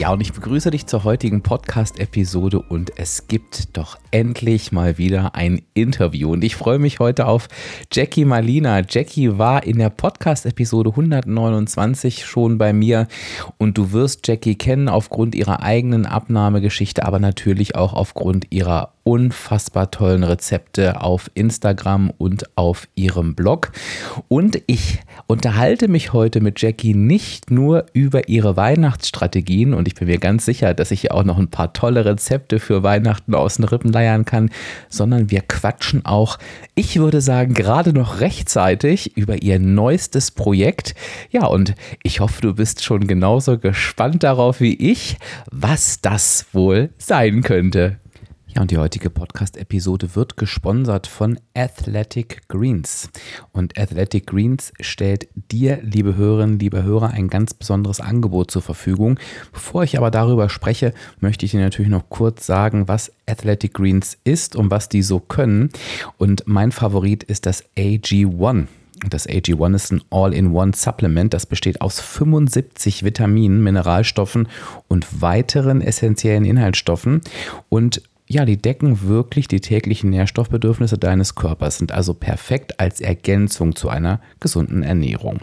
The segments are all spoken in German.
Ja, und ich begrüße dich zur heutigen Podcast-Episode und es gibt doch endlich mal wieder ein Interview. Und ich freue mich heute auf Jackie Malina. Jackie war in der Podcast-Episode 129 schon bei mir und du wirst Jackie kennen aufgrund ihrer eigenen Abnahmegeschichte, aber natürlich auch aufgrund ihrer unfassbar tollen Rezepte auf Instagram und auf ihrem Blog. Und ich unterhalte mich heute mit Jackie nicht nur über ihre Weihnachtsstrategien und ich bin mir ganz sicher, dass ich ihr auch noch ein paar tolle Rezepte für Weihnachten aus den Rippen leiern kann, sondern wir quatschen auch, ich würde sagen, gerade noch rechtzeitig über ihr neuestes Projekt. Ja, und ich hoffe, du bist schon genauso gespannt darauf wie ich, was das wohl sein könnte. Ja, und die heutige Podcast-Episode wird gesponsert von Athletic Greens. Und Athletic Greens stellt dir, liebe Hörerinnen, liebe Hörer, ein ganz besonderes Angebot zur Verfügung. Bevor ich aber darüber spreche, möchte ich dir natürlich noch kurz sagen, was Athletic Greens ist und was die so können. Und mein Favorit ist das AG1. Das AG1 ist ein All-in-One-Supplement. Das besteht aus 75 Vitaminen, Mineralstoffen und weiteren essentiellen Inhaltsstoffen. Und ja, die decken wirklich die täglichen Nährstoffbedürfnisse deines Körpers, sind also perfekt als Ergänzung zu einer gesunden Ernährung.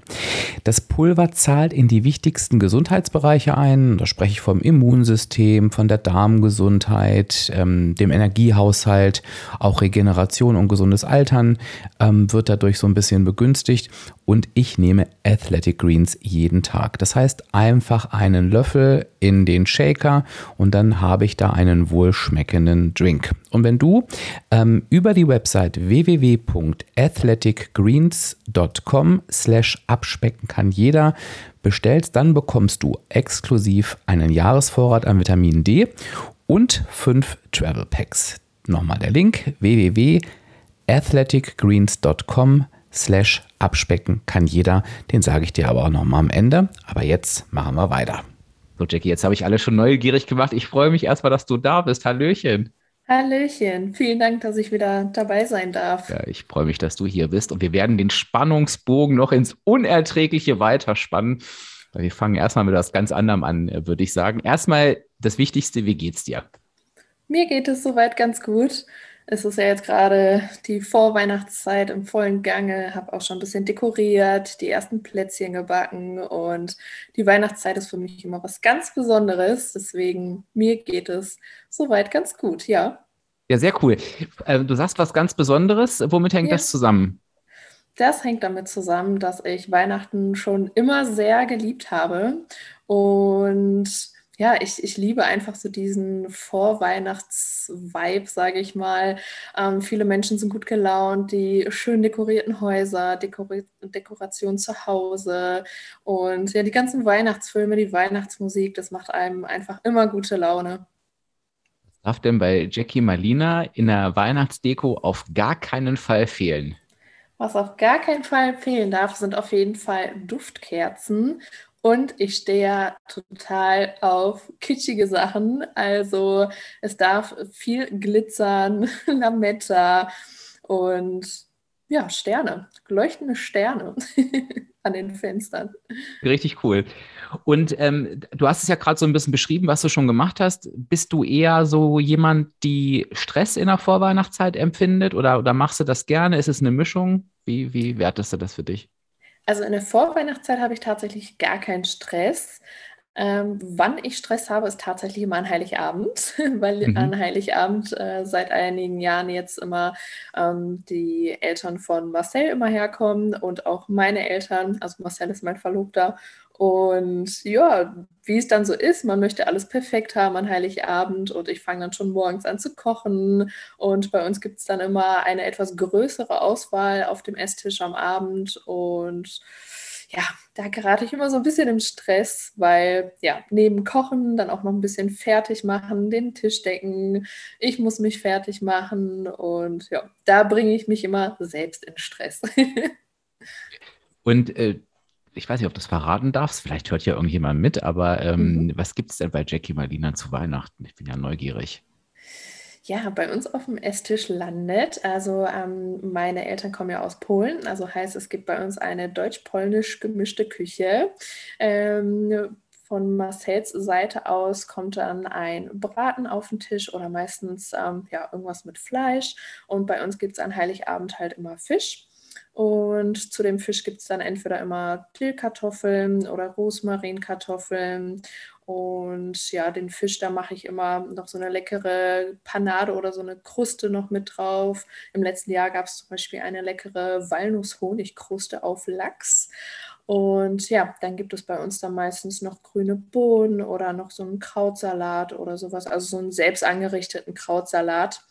Das Pulver zahlt in die wichtigsten Gesundheitsbereiche ein. Da spreche ich vom Immunsystem, von der Darmgesundheit, ähm, dem Energiehaushalt, auch Regeneration und gesundes Altern ähm, wird dadurch so ein bisschen begünstigt. Und ich nehme Athletic Greens jeden Tag. Das heißt, einfach einen Löffel in den Shaker und dann habe ich da einen wohlschmeckenden Drink. Und wenn du ähm, über die Website www.athleticgreens.com slash abspecken kann jeder bestellst, dann bekommst du exklusiv einen Jahresvorrat an Vitamin D und fünf Travel Packs. Nochmal der Link www.athleticgreens.com slash abspecken kann jeder. Den sage ich dir aber auch nochmal am Ende. Aber jetzt machen wir weiter. So, Jackie, jetzt habe ich alle schon neugierig gemacht. Ich freue mich erstmal, dass du da bist. Hallöchen. Hallöchen, vielen Dank, dass ich wieder dabei sein darf. Ja, ich freue mich, dass du hier bist und wir werden den Spannungsbogen noch ins Unerträgliche weiterspannen. Wir fangen erstmal mit etwas ganz anderem an, würde ich sagen. Erstmal das Wichtigste, wie geht's dir? Mir geht es soweit ganz gut. Es ist ja jetzt gerade die Vorweihnachtszeit im vollen Gange, habe auch schon ein bisschen dekoriert, die ersten Plätzchen gebacken und die Weihnachtszeit ist für mich immer was ganz Besonderes. Deswegen mir geht es soweit ganz gut, ja. Ja, sehr cool. Äh, du sagst was ganz Besonderes. Womit hängt ja. das zusammen? Das hängt damit zusammen, dass ich Weihnachten schon immer sehr geliebt habe und ja, ich, ich liebe einfach so diesen Vorweihnachts-Vibe, sage ich mal. Ähm, viele Menschen sind gut gelaunt, die schön dekorierten Häuser, Dekori Dekoration zu Hause und ja, die ganzen Weihnachtsfilme, die Weihnachtsmusik, das macht einem einfach immer gute Laune. Was darf denn bei Jackie Malina in der Weihnachtsdeko auf gar keinen Fall fehlen? Was auf gar keinen Fall fehlen darf, sind auf jeden Fall Duftkerzen und ich stehe ja total auf kitschige Sachen. Also es darf viel glitzern, Lametta und ja, Sterne, leuchtende Sterne an den Fenstern. Richtig cool. Und ähm, du hast es ja gerade so ein bisschen beschrieben, was du schon gemacht hast. Bist du eher so jemand, die Stress in der Vorweihnachtszeit empfindet oder, oder machst du das gerne? Ist es eine Mischung? Wie, wie wertest du das für dich? Also in der Vorweihnachtszeit habe ich tatsächlich gar keinen Stress. Ähm, wann ich Stress habe, ist tatsächlich immer an Heiligabend, weil mhm. an Heiligabend äh, seit einigen Jahren jetzt immer ähm, die Eltern von Marcel immer herkommen und auch meine Eltern, also Marcel ist mein Verlobter und ja, wie es dann so ist, man möchte alles perfekt haben an Heiligabend und ich fange dann schon morgens an zu kochen. Und bei uns gibt es dann immer eine etwas größere Auswahl auf dem Esstisch am Abend. Und ja, da gerate ich immer so ein bisschen im Stress, weil ja, neben Kochen dann auch noch ein bisschen fertig machen, den Tisch decken, ich muss mich fertig machen und ja, da bringe ich mich immer selbst in Stress. und äh, ich weiß nicht, ob du das verraten darfst, vielleicht hört ja irgendjemand mit, aber ähm, mhm. was gibt es denn bei Jackie Marlina zu Weihnachten? Ich bin ja neugierig ja, bei uns auf dem Esstisch landet. Also ähm, meine Eltern kommen ja aus Polen, also heißt es gibt bei uns eine deutsch-polnisch gemischte Küche. Ähm, von Marcells Seite aus kommt dann ein Braten auf den Tisch oder meistens ähm, ja, irgendwas mit Fleisch. Und bei uns gibt es an Heiligabend halt immer Fisch. Und zu dem Fisch gibt es dann entweder immer Dillkartoffeln oder Rosmarinkartoffeln und ja, den Fisch, da mache ich immer noch so eine leckere Panade oder so eine Kruste noch mit drauf. Im letzten Jahr gab es zum Beispiel eine leckere Walnuss-Honig-Kruste auf Lachs. Und ja, dann gibt es bei uns dann meistens noch grüne Bohnen oder noch so einen Krautsalat oder sowas, also so einen selbst angerichteten Krautsalat.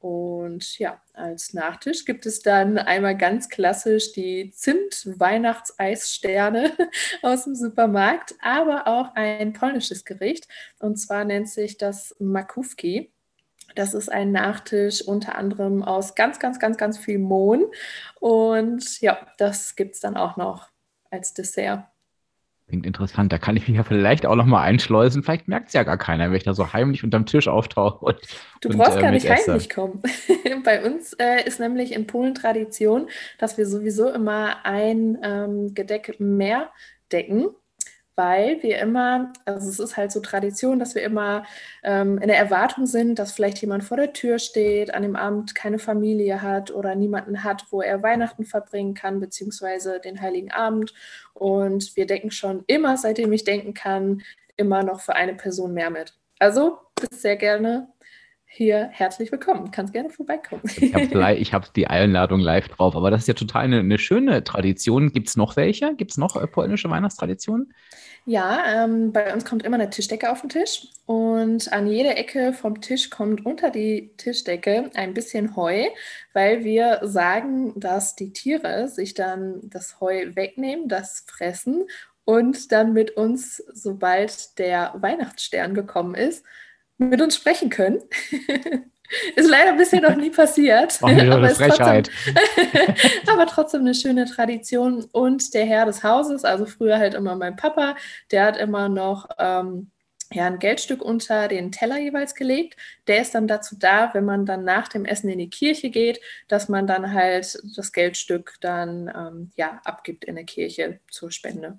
Und ja, als Nachtisch gibt es dann einmal ganz klassisch die Zimt-Weihnachtseissterne aus dem Supermarkt, aber auch ein polnisches Gericht. Und zwar nennt sich das Makówki. Das ist ein Nachtisch unter anderem aus ganz, ganz, ganz, ganz viel Mohn. Und ja, das gibt es dann auch noch als Dessert. Klingt interessant. Da kann ich mich ja vielleicht auch noch mal einschleusen. Vielleicht merkt es ja gar keiner, wenn ich da so heimlich unterm Tisch auftauche. Und, du brauchst und, äh, gar nicht heimlich kommen. Bei uns äh, ist nämlich in Polen Tradition, dass wir sowieso immer ein ähm, Gedeck mehr decken weil wir immer, also es ist halt so Tradition, dass wir immer ähm, in der Erwartung sind, dass vielleicht jemand vor der Tür steht, an dem Abend keine Familie hat oder niemanden hat, wo er Weihnachten verbringen kann, beziehungsweise den Heiligen Abend. Und wir denken schon immer, seitdem ich denken kann, immer noch für eine Person mehr mit. Also bist sehr gerne hier herzlich willkommen. Kannst gerne vorbeikommen. Ich habe hab die Einladung live drauf, aber das ist ja total eine, eine schöne Tradition. Gibt es noch welche? Gibt es noch äh, polnische Weihnachtstraditionen? Ja, ähm, bei uns kommt immer eine Tischdecke auf den Tisch und an jeder Ecke vom Tisch kommt unter die Tischdecke ein bisschen Heu, weil wir sagen, dass die Tiere sich dann das Heu wegnehmen, das fressen und dann mit uns, sobald der Weihnachtsstern gekommen ist, mit uns sprechen können. Ist leider bisher noch nie passiert. Oh, aber, ist trotzdem, aber trotzdem eine schöne Tradition. Und der Herr des Hauses, also früher halt immer mein Papa, der hat immer noch ähm, ja, ein Geldstück unter den Teller jeweils gelegt. Der ist dann dazu da, wenn man dann nach dem Essen in die Kirche geht, dass man dann halt das Geldstück dann ähm, ja, abgibt in der Kirche zur Spende.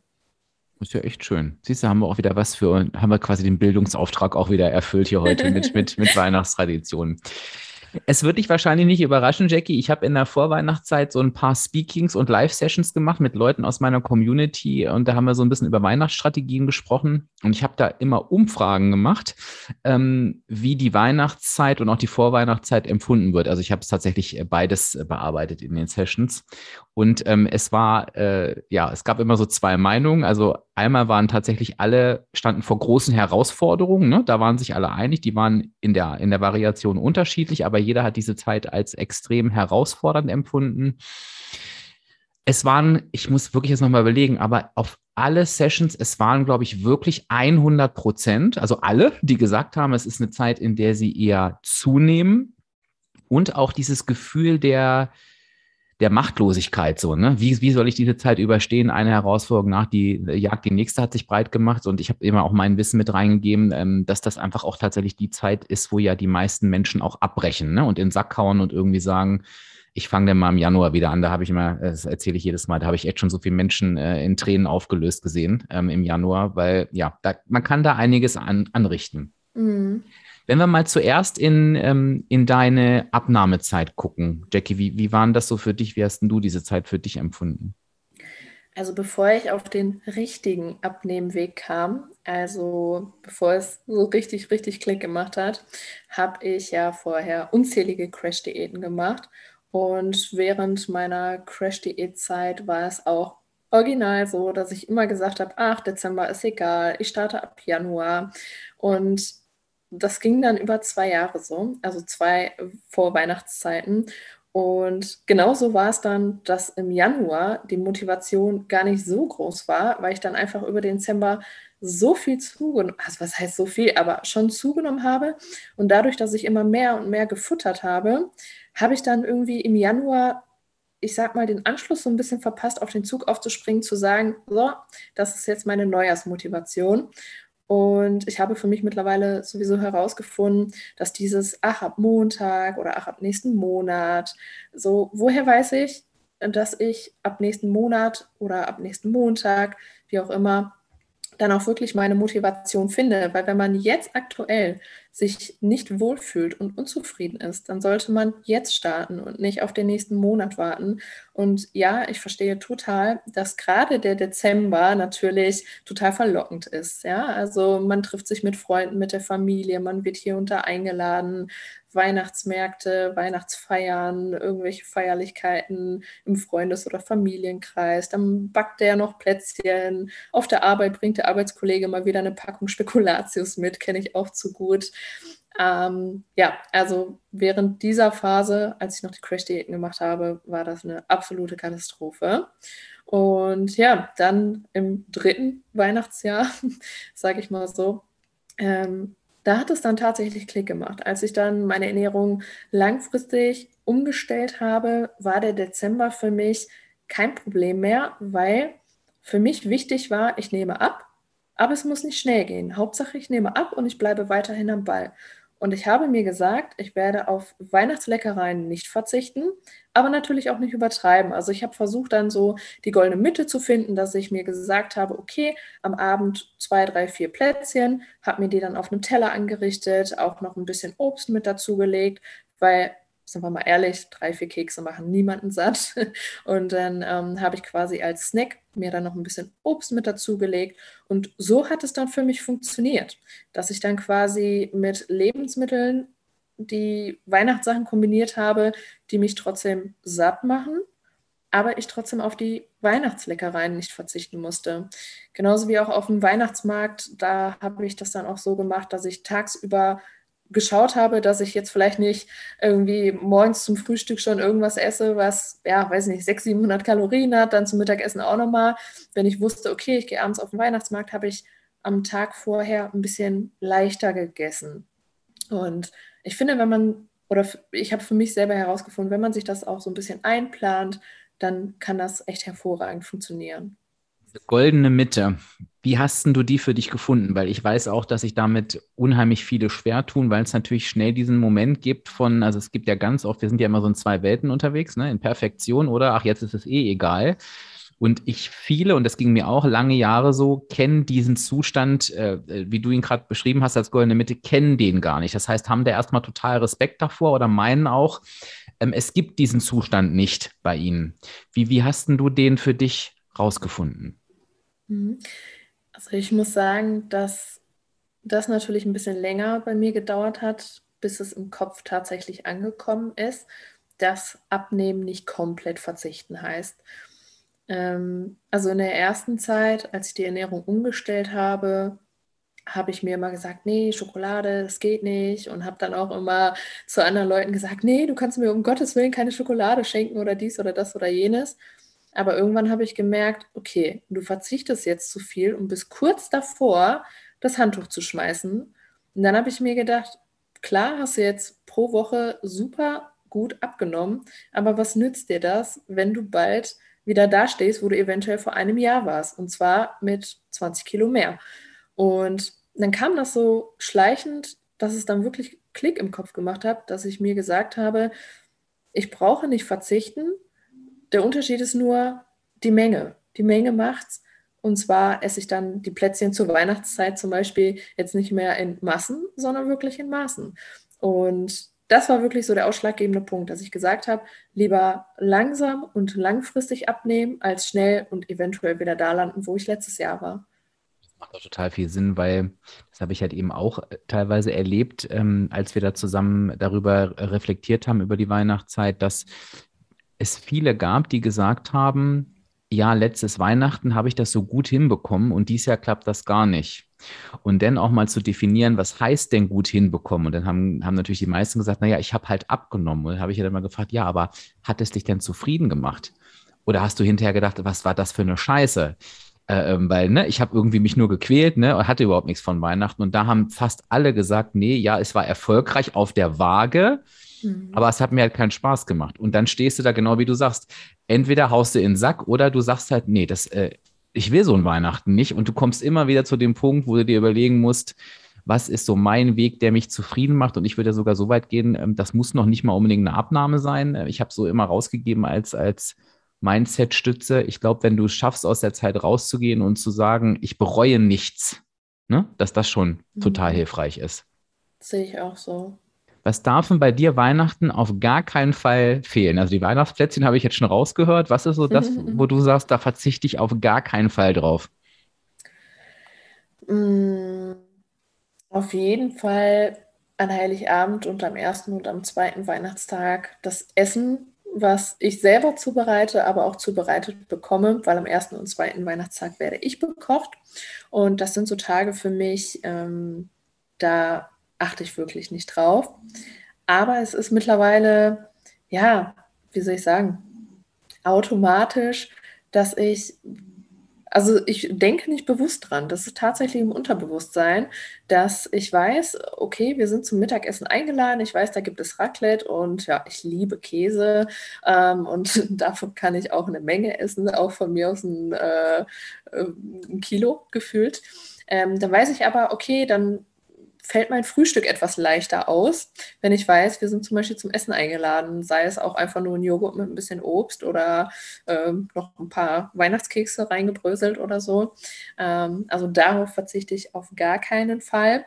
Ist ja echt schön. Siehst du, haben wir auch wieder was für, haben wir quasi den Bildungsauftrag auch wieder erfüllt hier heute mit, mit, mit Weihnachtstraditionen. Es wird dich wahrscheinlich nicht überraschen, Jackie. Ich habe in der Vorweihnachtszeit so ein paar Speakings und Live-Sessions gemacht mit Leuten aus meiner Community und da haben wir so ein bisschen über Weihnachtsstrategien gesprochen und ich habe da immer Umfragen gemacht, ähm, wie die Weihnachtszeit und auch die Vorweihnachtszeit empfunden wird. Also ich habe es tatsächlich beides bearbeitet in den Sessions und ähm, es war, äh, ja, es gab immer so zwei Meinungen. Also einmal waren tatsächlich alle, standen vor großen Herausforderungen. Ne? Da waren sich alle einig, die waren in der, in der Variation unterschiedlich, aber jeder hat diese Zeit als extrem herausfordernd empfunden. Es waren, ich muss wirklich jetzt nochmal überlegen, aber auf alle Sessions, es waren, glaube ich, wirklich 100 Prozent, also alle, die gesagt haben, es ist eine Zeit, in der sie eher zunehmen und auch dieses Gefühl der, der Machtlosigkeit so, ne? Wie, wie soll ich diese Zeit überstehen? Eine Herausforderung nach die Jagd, die nächste hat sich breit gemacht und ich habe immer auch mein Wissen mit reingegeben, ähm, dass das einfach auch tatsächlich die Zeit ist, wo ja die meisten Menschen auch abbrechen ne? und in den Sack hauen und irgendwie sagen, ich fange dann mal im Januar wieder an. Da habe ich immer, das erzähle ich jedes Mal, da habe ich echt schon so viele Menschen äh, in Tränen aufgelöst gesehen ähm, im Januar, weil ja, da, man kann da einiges an, anrichten. Mhm. Wenn wir mal zuerst in, ähm, in deine Abnahmezeit gucken, Jackie, wie, wie waren das so für dich? Wie hast du diese Zeit für dich empfunden? Also bevor ich auf den richtigen Abnehmweg kam, also bevor es so richtig, richtig Klick gemacht hat, habe ich ja vorher unzählige Crash-Diäten gemacht. Und während meiner Crash-Diät-Zeit war es auch original so, dass ich immer gesagt habe, ach, Dezember ist egal, ich starte ab Januar. Und das ging dann über zwei Jahre so, also zwei Vorweihnachtszeiten. Und genauso war es dann, dass im Januar die Motivation gar nicht so groß war, weil ich dann einfach über den Dezember so viel zugenommen, also was heißt so viel, aber schon zugenommen habe. Und dadurch, dass ich immer mehr und mehr gefuttert habe, habe ich dann irgendwie im Januar, ich sag mal, den Anschluss so ein bisschen verpasst, auf den Zug aufzuspringen, zu sagen, so, das ist jetzt meine Neujahrsmotivation. Und ich habe für mich mittlerweile sowieso herausgefunden, dass dieses Ach ab Montag oder Ach ab nächsten Monat, so, woher weiß ich, dass ich ab nächsten Monat oder ab nächsten Montag, wie auch immer, dann auch wirklich meine Motivation finde. Weil wenn man jetzt aktuell sich nicht wohlfühlt und unzufrieden ist, dann sollte man jetzt starten und nicht auf den nächsten Monat warten. Und ja, ich verstehe total, dass gerade der Dezember natürlich total verlockend ist. Ja, also man trifft sich mit Freunden, mit der Familie, man wird hier unter eingeladen, Weihnachtsmärkte, Weihnachtsfeiern, irgendwelche Feierlichkeiten im Freundes- oder Familienkreis. Dann backt der noch Plätzchen. Auf der Arbeit bringt der Arbeitskollege mal wieder eine Packung Spekulatius mit, kenne ich auch zu gut. Ähm, ja, also während dieser Phase, als ich noch die Crash-Diäten gemacht habe, war das eine absolute Katastrophe. Und ja, dann im dritten Weihnachtsjahr, sage ich mal so, ähm, da hat es dann tatsächlich Klick gemacht. Als ich dann meine Ernährung langfristig umgestellt habe, war der Dezember für mich kein Problem mehr, weil für mich wichtig war, ich nehme ab, aber es muss nicht schnell gehen. Hauptsache, ich nehme ab und ich bleibe weiterhin am Ball. Und ich habe mir gesagt, ich werde auf Weihnachtsleckereien nicht verzichten, aber natürlich auch nicht übertreiben. Also ich habe versucht dann so die goldene Mitte zu finden, dass ich mir gesagt habe, okay, am Abend zwei, drei, vier Plätzchen, habe mir die dann auf einem Teller angerichtet, auch noch ein bisschen Obst mit dazugelegt, weil sind wir mal ehrlich, drei, vier Kekse machen niemanden satt. Und dann ähm, habe ich quasi als Snack mir dann noch ein bisschen Obst mit dazugelegt. Und so hat es dann für mich funktioniert, dass ich dann quasi mit Lebensmitteln die Weihnachtssachen kombiniert habe, die mich trotzdem satt machen, aber ich trotzdem auf die Weihnachtsleckereien nicht verzichten musste. Genauso wie auch auf dem Weihnachtsmarkt, da habe ich das dann auch so gemacht, dass ich tagsüber geschaut habe, dass ich jetzt vielleicht nicht irgendwie morgens zum Frühstück schon irgendwas esse, was, ja, weiß nicht, 600, 700 Kalorien hat, dann zum Mittagessen auch nochmal. Wenn ich wusste, okay, ich gehe abends auf den Weihnachtsmarkt, habe ich am Tag vorher ein bisschen leichter gegessen. Und ich finde, wenn man, oder ich habe für mich selber herausgefunden, wenn man sich das auch so ein bisschen einplant, dann kann das echt hervorragend funktionieren. Goldene Mitte. Wie hast du die für dich gefunden? Weil ich weiß auch, dass sich damit unheimlich viele schwer tun, weil es natürlich schnell diesen Moment gibt von, also es gibt ja ganz oft, wir sind ja immer so in zwei Welten unterwegs, ne, in Perfektion oder ach, jetzt ist es eh egal. Und ich viele, und das ging mir auch lange Jahre so, kennen diesen Zustand, äh, wie du ihn gerade beschrieben hast als goldene Mitte, kennen den gar nicht. Das heißt, haben da erstmal total Respekt davor oder meinen auch, ähm, es gibt diesen Zustand nicht bei ihnen. Wie, wie hast du den für dich rausgefunden? Mhm. Also ich muss sagen, dass das natürlich ein bisschen länger bei mir gedauert hat, bis es im Kopf tatsächlich angekommen ist, dass Abnehmen nicht komplett verzichten heißt. Ähm, also in der ersten Zeit, als ich die Ernährung umgestellt habe, habe ich mir immer gesagt, nee, Schokolade, das geht nicht. Und habe dann auch immer zu anderen Leuten gesagt, nee, du kannst mir um Gottes Willen keine Schokolade schenken oder dies oder das oder jenes. Aber irgendwann habe ich gemerkt, okay, du verzichtest jetzt zu viel und bist kurz davor, das Handtuch zu schmeißen. Und dann habe ich mir gedacht, klar hast du jetzt pro Woche super gut abgenommen, aber was nützt dir das, wenn du bald wieder da stehst, wo du eventuell vor einem Jahr warst? Und zwar mit 20 Kilo mehr. Und dann kam das so schleichend, dass es dann wirklich Klick im Kopf gemacht hat, dass ich mir gesagt habe, ich brauche nicht verzichten, der Unterschied ist nur die Menge. Die Menge macht's. Und zwar esse ich dann die Plätzchen zur Weihnachtszeit zum Beispiel jetzt nicht mehr in Massen, sondern wirklich in Maßen. Und das war wirklich so der ausschlaggebende Punkt, dass ich gesagt habe, lieber langsam und langfristig abnehmen, als schnell und eventuell wieder da landen, wo ich letztes Jahr war. Macht auch total viel Sinn, weil das habe ich halt eben auch äh, teilweise erlebt, ähm, als wir da zusammen darüber reflektiert haben, über die Weihnachtszeit, dass es viele gab, die gesagt haben, ja, letztes Weihnachten habe ich das so gut hinbekommen und dieses Jahr klappt das gar nicht. Und dann auch mal zu definieren, was heißt denn gut hinbekommen? Und dann haben, haben natürlich die meisten gesagt, naja, ich habe halt abgenommen. Und dann habe ich ja dann mal gefragt, ja, aber hat es dich denn zufrieden gemacht? Oder hast du hinterher gedacht, was war das für eine Scheiße? Äh, ähm, weil ne, ich habe irgendwie mich nur gequält ne, und hatte überhaupt nichts von Weihnachten. Und da haben fast alle gesagt, nee, ja, es war erfolgreich auf der Waage, mhm. aber es hat mir halt keinen Spaß gemacht. Und dann stehst du da genau wie du sagst. Entweder haust du in den Sack oder du sagst halt, nee, das, äh, ich will so ein Weihnachten nicht. Und du kommst immer wieder zu dem Punkt, wo du dir überlegen musst, was ist so mein Weg, der mich zufrieden macht. Und ich würde sogar so weit gehen, ähm, das muss noch nicht mal unbedingt eine Abnahme sein. Ich habe so immer rausgegeben als, als Mindset-Stütze. Ich glaube, wenn du es schaffst, aus der Zeit rauszugehen und zu sagen, ich bereue nichts, ne, dass das schon mhm. total hilfreich ist. Sehe ich auch so. Was darf denn bei dir Weihnachten auf gar keinen Fall fehlen? Also die Weihnachtsplätzchen habe ich jetzt schon rausgehört. Was ist so das, wo du sagst, da verzichte ich auf gar keinen Fall drauf? Mm, auf jeden Fall an Heiligabend und am ersten und am zweiten Weihnachtstag das Essen was ich selber zubereite, aber auch zubereitet bekomme, weil am ersten und zweiten Weihnachtstag werde ich bekocht. Und das sind so Tage für mich, ähm, da achte ich wirklich nicht drauf. Aber es ist mittlerweile, ja, wie soll ich sagen, automatisch, dass ich also ich denke nicht bewusst dran. Das ist tatsächlich im Unterbewusstsein, dass ich weiß, okay, wir sind zum Mittagessen eingeladen. Ich weiß, da gibt es Raclette und ja, ich liebe Käse ähm, und davon kann ich auch eine Menge essen, auch von mir aus ein, äh, ein Kilo gefühlt. Ähm, dann weiß ich aber, okay, dann fällt mein Frühstück etwas leichter aus, wenn ich weiß, wir sind zum Beispiel zum Essen eingeladen, sei es auch einfach nur ein Joghurt mit ein bisschen Obst oder ähm, noch ein paar Weihnachtskekse reingebröselt oder so. Ähm, also darauf verzichte ich auf gar keinen Fall.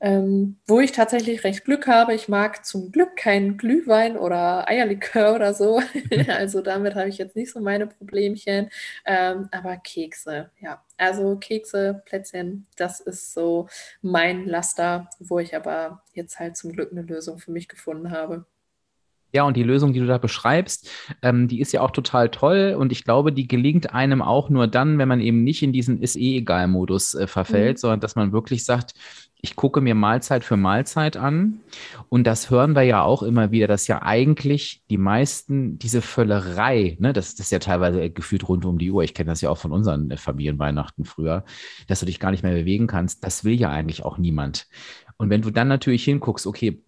Ähm, wo ich tatsächlich recht Glück habe. Ich mag zum Glück keinen Glühwein oder Eierlikör oder so. also damit habe ich jetzt nicht so meine Problemchen. Ähm, aber Kekse, ja. Also Kekse, Plätzchen, das ist so mein Laster, wo ich aber jetzt halt zum Glück eine Lösung für mich gefunden habe. Ja, und die Lösung, die du da beschreibst, ähm, die ist ja auch total toll und ich glaube, die gelingt einem auch nur dann, wenn man eben nicht in diesen ist eh egal Modus äh, verfällt, mhm. sondern dass man wirklich sagt, ich gucke mir Mahlzeit für Mahlzeit an. Und das hören wir ja auch immer wieder, dass ja eigentlich die meisten diese Völlerei, ne, das, das ist ja teilweise gefühlt rund um die Uhr. Ich kenne das ja auch von unseren äh, Familienweihnachten früher, dass du dich gar nicht mehr bewegen kannst. Das will ja eigentlich auch niemand. Und wenn du dann natürlich hinguckst, okay,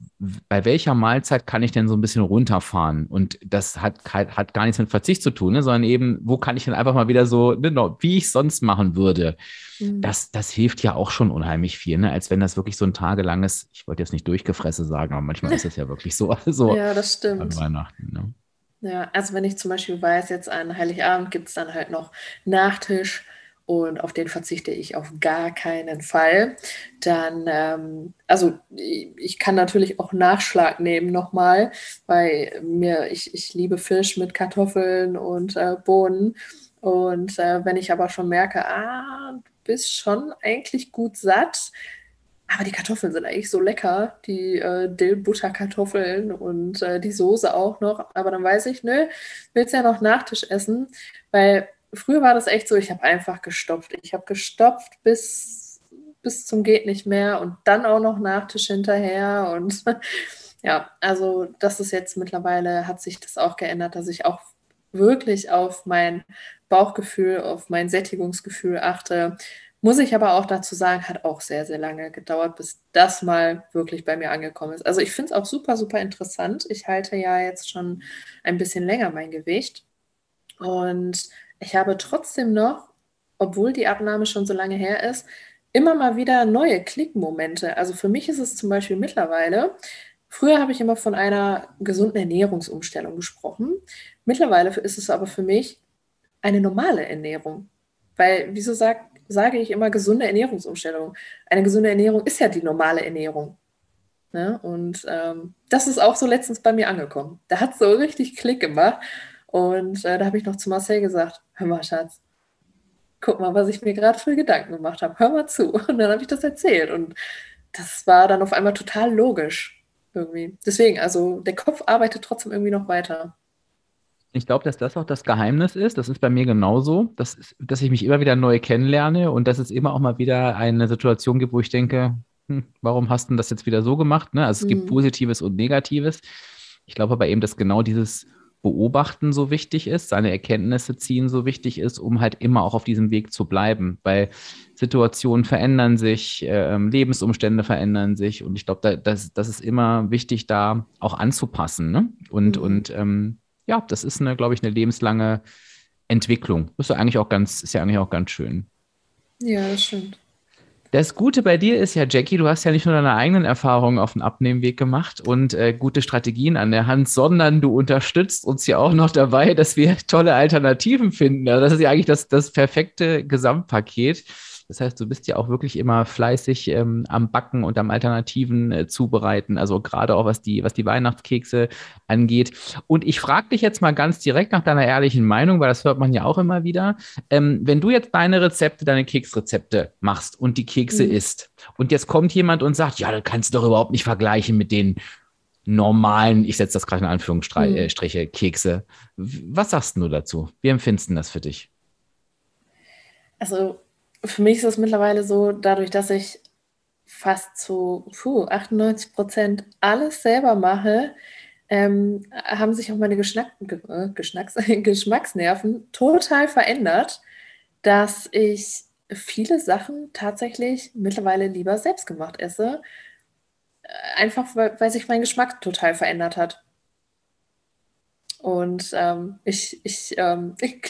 bei welcher Mahlzeit kann ich denn so ein bisschen runterfahren? Und das hat, hat gar nichts mit Verzicht zu tun, ne, sondern eben, wo kann ich denn einfach mal wieder so, ne, wie ich sonst machen würde? Mhm. Das, das hilft ja auch schon unheimlich viel, ne? als wenn das wirklich so ein tagelanges, ich wollte jetzt nicht durchgefresse sagen, aber manchmal ist es ja wirklich so. so ja, das stimmt. An Weihnachten. Ne? Ja, also wenn ich zum Beispiel weiß, jetzt an Heiligabend gibt es dann halt noch Nachtisch und auf den verzichte ich auf gar keinen Fall. Dann, ähm, also ich kann natürlich auch Nachschlag nehmen nochmal, weil mir, ich, ich liebe Fisch mit Kartoffeln und äh, Bohnen. Und äh, wenn ich aber schon merke, ah, du bist schon eigentlich gut satt, aber die Kartoffeln sind eigentlich so lecker, die äh, Dill-Butter-Kartoffeln und äh, die Soße auch noch. Aber dann weiß ich, nö, willst ja noch Nachtisch essen, weil früher war das echt so, ich habe einfach gestopft. Ich habe gestopft bis, bis zum geht nicht mehr und dann auch noch Nachtisch hinterher. Und ja, also das ist jetzt mittlerweile, hat sich das auch geändert, dass ich auch wirklich auf mein Bauchgefühl, auf mein Sättigungsgefühl achte. Muss ich aber auch dazu sagen, hat auch sehr, sehr lange gedauert, bis das mal wirklich bei mir angekommen ist. Also ich finde es auch super, super interessant. Ich halte ja jetzt schon ein bisschen länger mein Gewicht. Und ich habe trotzdem noch, obwohl die Abnahme schon so lange her ist, immer mal wieder neue Klickmomente. Also für mich ist es zum Beispiel mittlerweile, früher habe ich immer von einer gesunden Ernährungsumstellung gesprochen. Mittlerweile ist es aber für mich eine normale Ernährung. Weil, wieso sag, sage ich immer gesunde Ernährungsumstellung? Eine gesunde Ernährung ist ja die normale Ernährung. Ne? Und ähm, das ist auch so letztens bei mir angekommen. Da hat es so richtig Klick gemacht. Und äh, da habe ich noch zu Marcel gesagt, hör mal, Schatz, guck mal, was ich mir gerade für Gedanken gemacht habe. Hör mal zu. Und dann habe ich das erzählt. Und das war dann auf einmal total logisch irgendwie. Deswegen, also der Kopf arbeitet trotzdem irgendwie noch weiter. Ich glaube, dass das auch das Geheimnis ist. Das ist bei mir genauso, dass, dass ich mich immer wieder neu kennenlerne und dass es immer auch mal wieder eine Situation gibt, wo ich denke, hm, warum hast du das jetzt wieder so gemacht? Ne? Also es mhm. gibt Positives und Negatives. Ich glaube aber eben, dass genau dieses Beobachten so wichtig ist, seine Erkenntnisse ziehen so wichtig ist, um halt immer auch auf diesem Weg zu bleiben, weil Situationen verändern sich, äh, Lebensumstände verändern sich und ich glaube, da, das, das ist immer wichtig, da auch anzupassen. Ne? Und, mhm. und ähm, ja, das ist eine, glaube ich, eine lebenslange Entwicklung. Das ist ja eigentlich auch ganz, ist ja eigentlich auch ganz schön. Ja, das stimmt. Das Gute bei dir ist ja, Jackie, du hast ja nicht nur deine eigenen Erfahrungen auf dem Abnehmweg gemacht und äh, gute Strategien an der Hand, sondern du unterstützt uns ja auch noch dabei, dass wir tolle Alternativen finden. Also das ist ja eigentlich das, das perfekte Gesamtpaket. Das heißt, du bist ja auch wirklich immer fleißig ähm, am Backen und am Alternativen äh, zubereiten, also gerade auch was die, was die Weihnachtskekse angeht. Und ich frage dich jetzt mal ganz direkt nach deiner ehrlichen Meinung, weil das hört man ja auch immer wieder. Ähm, wenn du jetzt deine Rezepte, deine Keksrezepte machst und die Kekse mhm. isst und jetzt kommt jemand und sagt, ja, das kannst du doch überhaupt nicht vergleichen mit den normalen, ich setze das gerade in Anführungsstriche, mhm. Kekse. Was sagst du dazu? Wie empfindest du das für dich? Also für mich ist es mittlerweile so, dadurch, dass ich fast zu puh, 98 Prozent alles selber mache, ähm, haben sich auch meine Geschnack äh, Geschnacks Geschmacksnerven total verändert, dass ich viele Sachen tatsächlich mittlerweile lieber selbst gemacht esse. Äh, einfach weil, weil sich mein Geschmack total verändert hat. Und ähm, ich, ich, ähm, ich,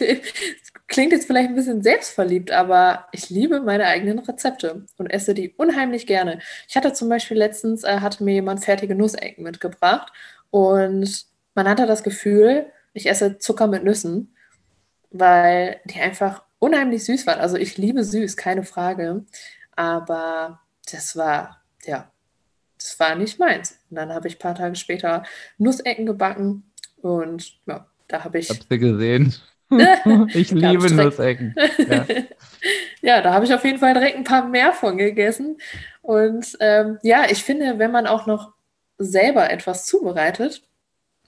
klingt jetzt vielleicht ein bisschen selbstverliebt, aber ich liebe meine eigenen Rezepte und esse die unheimlich gerne. Ich hatte zum Beispiel letztens, äh, hatte mir jemand fertige Nussecken mitgebracht und man hatte das Gefühl, ich esse Zucker mit Nüssen, weil die einfach unheimlich süß waren. Also ich liebe süß, keine Frage, aber das war, ja, das war nicht meins. Und dann habe ich ein paar Tage später Nussecken gebacken und ja, da habe ich. Habt ihr gesehen? ich liebe Nussecken. Ja. ja, da habe ich auf jeden Fall direkt ein paar mehr von gegessen. Und ähm, ja, ich finde, wenn man auch noch selber etwas zubereitet,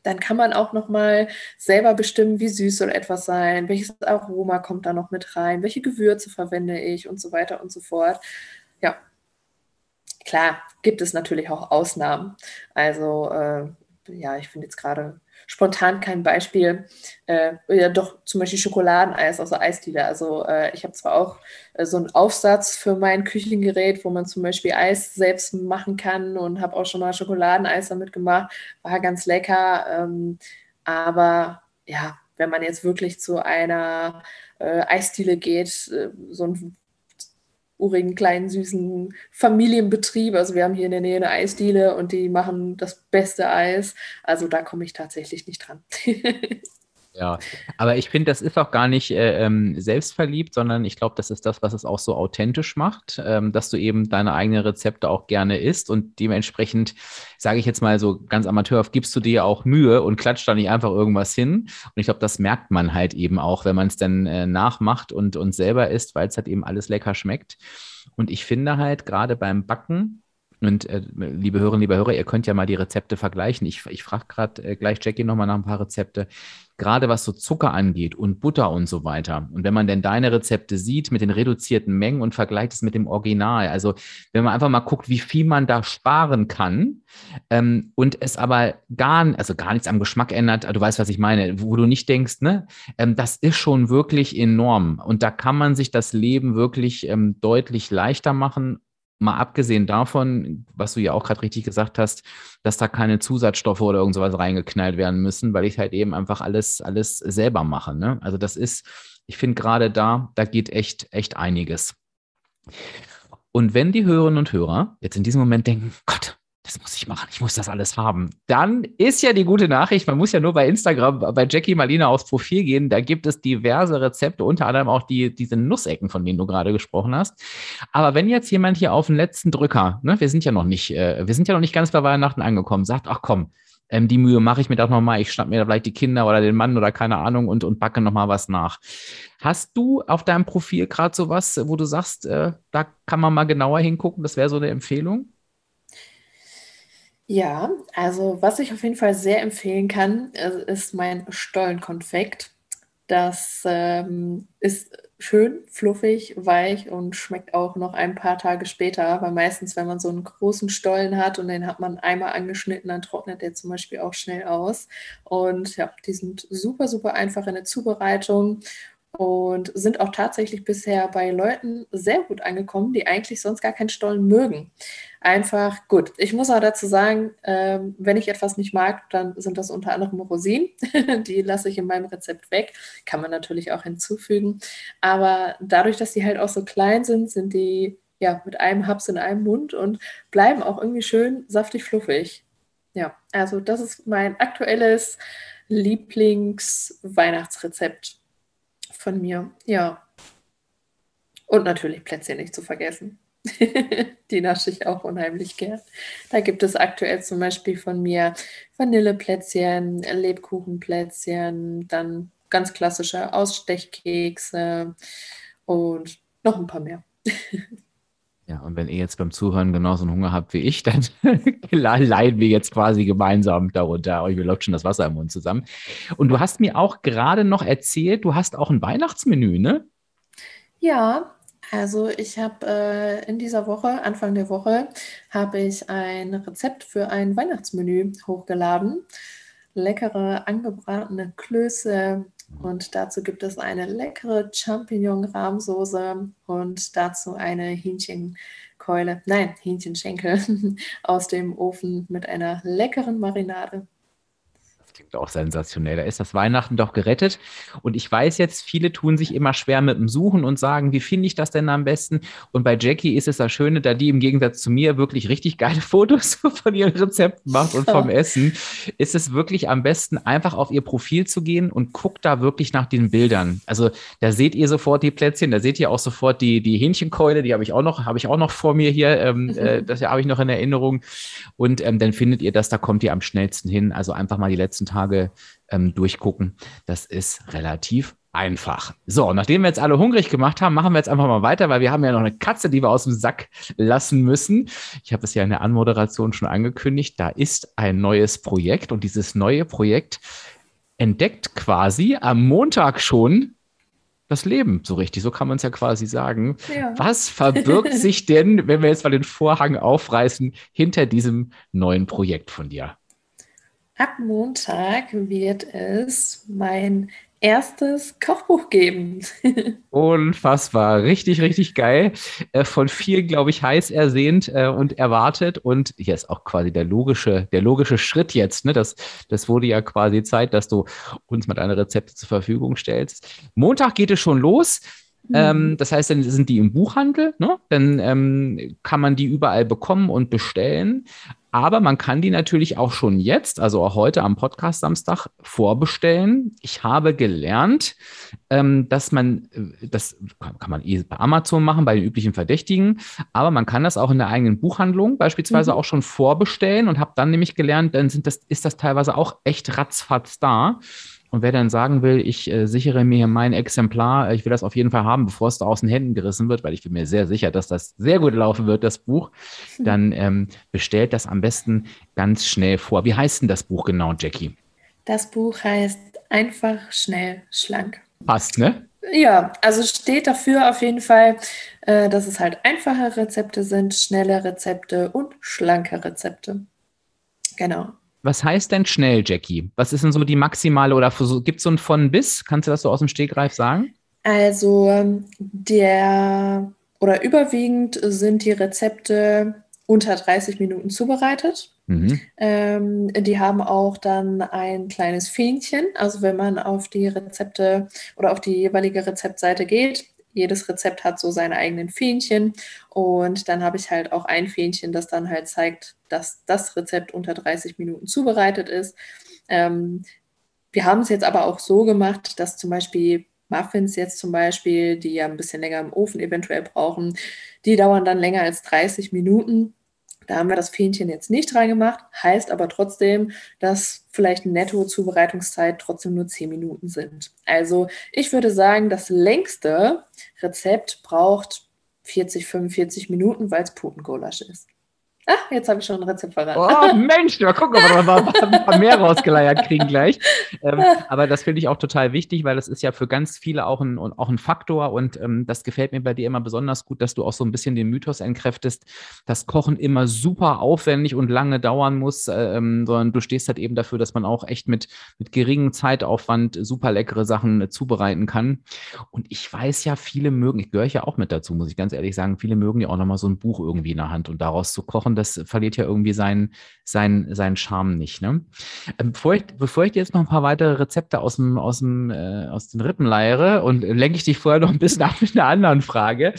dann kann man auch noch mal selber bestimmen, wie süß soll etwas sein, welches Aroma kommt da noch mit rein, welche Gewürze verwende ich und so weiter und so fort. Ja, klar, gibt es natürlich auch Ausnahmen. Also äh, ja, ich finde jetzt gerade spontan kein Beispiel. Äh, ja, doch zum Beispiel Schokoladeneis, also Eisdiele. Also äh, ich habe zwar auch äh, so einen Aufsatz für mein Küchengerät, wo man zum Beispiel Eis selbst machen kann und habe auch schon mal Schokoladeneis damit gemacht. War ganz lecker. Ähm, aber ja, wenn man jetzt wirklich zu einer äh, Eisdiele geht, äh, so ein urigen, kleinen, süßen Familienbetrieb. Also wir haben hier in der Nähe eine Eisdiele und die machen das beste Eis. Also da komme ich tatsächlich nicht dran. Ja, aber ich finde, das ist auch gar nicht äh, ähm, selbstverliebt, sondern ich glaube, das ist das, was es auch so authentisch macht, ähm, dass du eben deine eigenen Rezepte auch gerne isst und dementsprechend, sage ich jetzt mal so ganz amateurhaft, gibst du dir auch Mühe und klatscht da nicht einfach irgendwas hin. Und ich glaube, das merkt man halt eben auch, wenn man es dann äh, nachmacht und, und selber isst, weil es halt eben alles lecker schmeckt. Und ich finde halt gerade beim Backen, und äh, liebe Hörerinnen, liebe Hörer, ihr könnt ja mal die Rezepte vergleichen. Ich, ich frage gerade äh, gleich Jackie nochmal nach ein paar Rezepte gerade was so Zucker angeht und Butter und so weiter. Und wenn man denn deine Rezepte sieht mit den reduzierten Mengen und vergleicht es mit dem Original, also wenn man einfach mal guckt, wie viel man da sparen kann ähm, und es aber gar, also gar nichts am Geschmack ändert, du weißt, was ich meine, wo du nicht denkst, ne, ähm, das ist schon wirklich enorm. Und da kann man sich das Leben wirklich ähm, deutlich leichter machen mal abgesehen davon, was du ja auch gerade richtig gesagt hast, dass da keine Zusatzstoffe oder irgend sowas reingeknallt werden müssen, weil ich halt eben einfach alles, alles selber mache. Ne? Also das ist, ich finde gerade da, da geht echt, echt einiges. Und wenn die Hörerinnen und Hörer jetzt in diesem Moment denken, Gott, das muss ich machen, ich muss das alles haben. Dann ist ja die gute Nachricht, man muss ja nur bei Instagram bei Jackie Malina aufs Profil gehen, da gibt es diverse Rezepte, unter anderem auch die, diese Nussecken, von denen du gerade gesprochen hast. Aber wenn jetzt jemand hier auf den letzten Drücker, ne, wir sind ja noch nicht, äh, wir sind ja noch nicht ganz bei Weihnachten angekommen, sagt, ach komm, ähm, die Mühe mache ich mir doch nochmal, ich schnapp mir da vielleicht die Kinder oder den Mann oder keine Ahnung und, und backe nochmal was nach. Hast du auf deinem Profil gerade sowas, wo du sagst, äh, da kann man mal genauer hingucken, das wäre so eine Empfehlung? Ja, also was ich auf jeden Fall sehr empfehlen kann, äh, ist mein Stollenkonfekt. Das ähm, ist schön, fluffig, weich und schmeckt auch noch ein paar Tage später, weil meistens, wenn man so einen großen Stollen hat und den hat man einmal angeschnitten, dann trocknet der zum Beispiel auch schnell aus. Und ja, die sind super, super einfach in der Zubereitung und sind auch tatsächlich bisher bei Leuten sehr gut angekommen, die eigentlich sonst gar keinen Stollen mögen. Einfach gut. Ich muss auch dazu sagen, äh, wenn ich etwas nicht mag, dann sind das unter anderem Rosinen. die lasse ich in meinem Rezept weg. Kann man natürlich auch hinzufügen. Aber dadurch, dass die halt auch so klein sind, sind die ja mit einem Haps in einem Mund und bleiben auch irgendwie schön saftig fluffig. Ja, also das ist mein aktuelles Lieblings-Weihnachtsrezept von mir. Ja. Und natürlich Plätzchen nicht zu vergessen. die nasche ich auch unheimlich gern. Da gibt es aktuell zum Beispiel von mir Vanilleplätzchen, Lebkuchenplätzchen, dann ganz klassische Ausstechkekse und noch ein paar mehr. Ja, und wenn ihr jetzt beim Zuhören genauso einen Hunger habt wie ich, dann leiden wir jetzt quasi gemeinsam darunter. Euch läuft schon das Wasser im Mund zusammen. Und du hast mir auch gerade noch erzählt, du hast auch ein Weihnachtsmenü, ne? Ja, also ich habe äh, in dieser Woche, Anfang der Woche, habe ich ein Rezept für ein Weihnachtsmenü hochgeladen. Leckere angebratene Klöße und dazu gibt es eine leckere Champignon-Rahmsoße und dazu eine Hähnchenkeule, nein, Hähnchenschenkel aus dem Ofen mit einer leckeren Marinade klingt auch sensationell. Da ist das Weihnachten doch gerettet. Und ich weiß jetzt, viele tun sich immer schwer mit dem Suchen und sagen, wie finde ich das denn am besten? Und bei Jackie ist es das Schöne, da die im Gegensatz zu mir wirklich richtig geile Fotos von ihren Rezepten macht und vom Essen, ist es wirklich am besten, einfach auf ihr Profil zu gehen und guckt da wirklich nach den Bildern. Also da seht ihr sofort die Plätzchen, da seht ihr auch sofort die, die Hähnchenkeule, die habe ich auch noch, habe ich auch noch vor mir hier. Ähm, mhm. äh, das habe ich noch in Erinnerung. Und ähm, dann findet ihr das, da kommt ihr am schnellsten hin. Also einfach mal die letzten Tage ähm, durchgucken. Das ist relativ einfach. So, nachdem wir jetzt alle hungrig gemacht haben, machen wir jetzt einfach mal weiter, weil wir haben ja noch eine Katze, die wir aus dem Sack lassen müssen. Ich habe es ja in der Anmoderation schon angekündigt. Da ist ein neues Projekt und dieses neue Projekt entdeckt quasi am Montag schon das Leben, so richtig. So kann man es ja quasi sagen. Ja. Was verbirgt sich denn, wenn wir jetzt mal den Vorhang aufreißen, hinter diesem neuen Projekt von dir? Ab Montag wird es mein erstes Kochbuch geben. Unfassbar, richtig, richtig geil. Äh, von vielen, glaube ich, heiß ersehnt äh, und erwartet. Und hier ist auch quasi der logische, der logische Schritt jetzt. Ne? Das, das wurde ja quasi Zeit, dass du uns mal deine Rezepte zur Verfügung stellst. Montag geht es schon los. Mhm. Ähm, das heißt, dann sind die im Buchhandel, ne? dann ähm, kann man die überall bekommen und bestellen. Aber man kann die natürlich auch schon jetzt, also auch heute am Podcast Samstag, vorbestellen. Ich habe gelernt, ähm, dass man, äh, das kann man eh bei Amazon machen, bei den üblichen Verdächtigen, aber man kann das auch in der eigenen Buchhandlung beispielsweise mhm. auch schon vorbestellen und habe dann nämlich gelernt, dann sind das, ist das teilweise auch echt ratzfatz da. Und wer dann sagen will, ich äh, sichere mir mein Exemplar, äh, ich will das auf jeden Fall haben, bevor es da aus den Händen gerissen wird, weil ich bin mir sehr sicher, dass das sehr gut laufen wird, das Buch, hm. dann ähm, bestellt das am besten ganz schnell vor. Wie heißt denn das Buch genau, Jackie? Das Buch heißt Einfach, schnell, schlank. Passt, ne? Ja, also steht dafür auf jeden Fall, äh, dass es halt einfache Rezepte sind, schnelle Rezepte und schlanke Rezepte. Genau. Was heißt denn schnell, Jackie? Was ist denn so die maximale oder gibt es so ein von bis? Kannst du das so aus dem Stegreif sagen? Also der oder überwiegend sind die Rezepte unter 30 Minuten zubereitet. Mhm. Ähm, die haben auch dann ein kleines Fähnchen. Also wenn man auf die Rezepte oder auf die jeweilige Rezeptseite geht, jedes Rezept hat so seine eigenen Fähnchen und dann habe ich halt auch ein Fähnchen, das dann halt zeigt, dass das Rezept unter 30 Minuten zubereitet ist. Ähm, wir haben es jetzt aber auch so gemacht, dass zum Beispiel Muffins jetzt zum Beispiel, die ja ein bisschen länger im Ofen eventuell brauchen, die dauern dann länger als 30 Minuten. Da haben wir das Fähnchen jetzt nicht reingemacht, heißt aber trotzdem, dass vielleicht Netto-Zubereitungszeit trotzdem nur 10 Minuten sind. Also ich würde sagen, das längste Rezept braucht 40, 45 Minuten, weil es Putengulasch ist. Ach, jetzt habe ich schon ein Rezept verraten. Oh, Mensch, mal gucken, ob wir mal ein paar mehr rausgeleiert kriegen gleich. Ähm, aber das finde ich auch total wichtig, weil das ist ja für ganz viele auch ein, auch ein Faktor und ähm, das gefällt mir bei dir immer besonders gut, dass du auch so ein bisschen den Mythos entkräftest, dass Kochen immer super aufwendig und lange dauern muss, äh, ähm, sondern du stehst halt eben dafür, dass man auch echt mit, mit geringem Zeitaufwand super leckere Sachen äh, zubereiten kann. Und ich weiß ja, viele mögen, ich gehöre ja auch mit dazu, muss ich ganz ehrlich sagen, viele mögen ja auch nochmal so ein Buch irgendwie in der Hand und daraus zu kochen, das verliert ja irgendwie seinen, seinen, seinen Charme nicht. Ne? Ähm, bevor, ich, bevor ich dir jetzt noch ein paar weitere Rezepte aus, dem, aus, dem, äh, aus den Rippen leiere und lenke ich dich vorher noch ein bisschen ab mit einer anderen Frage,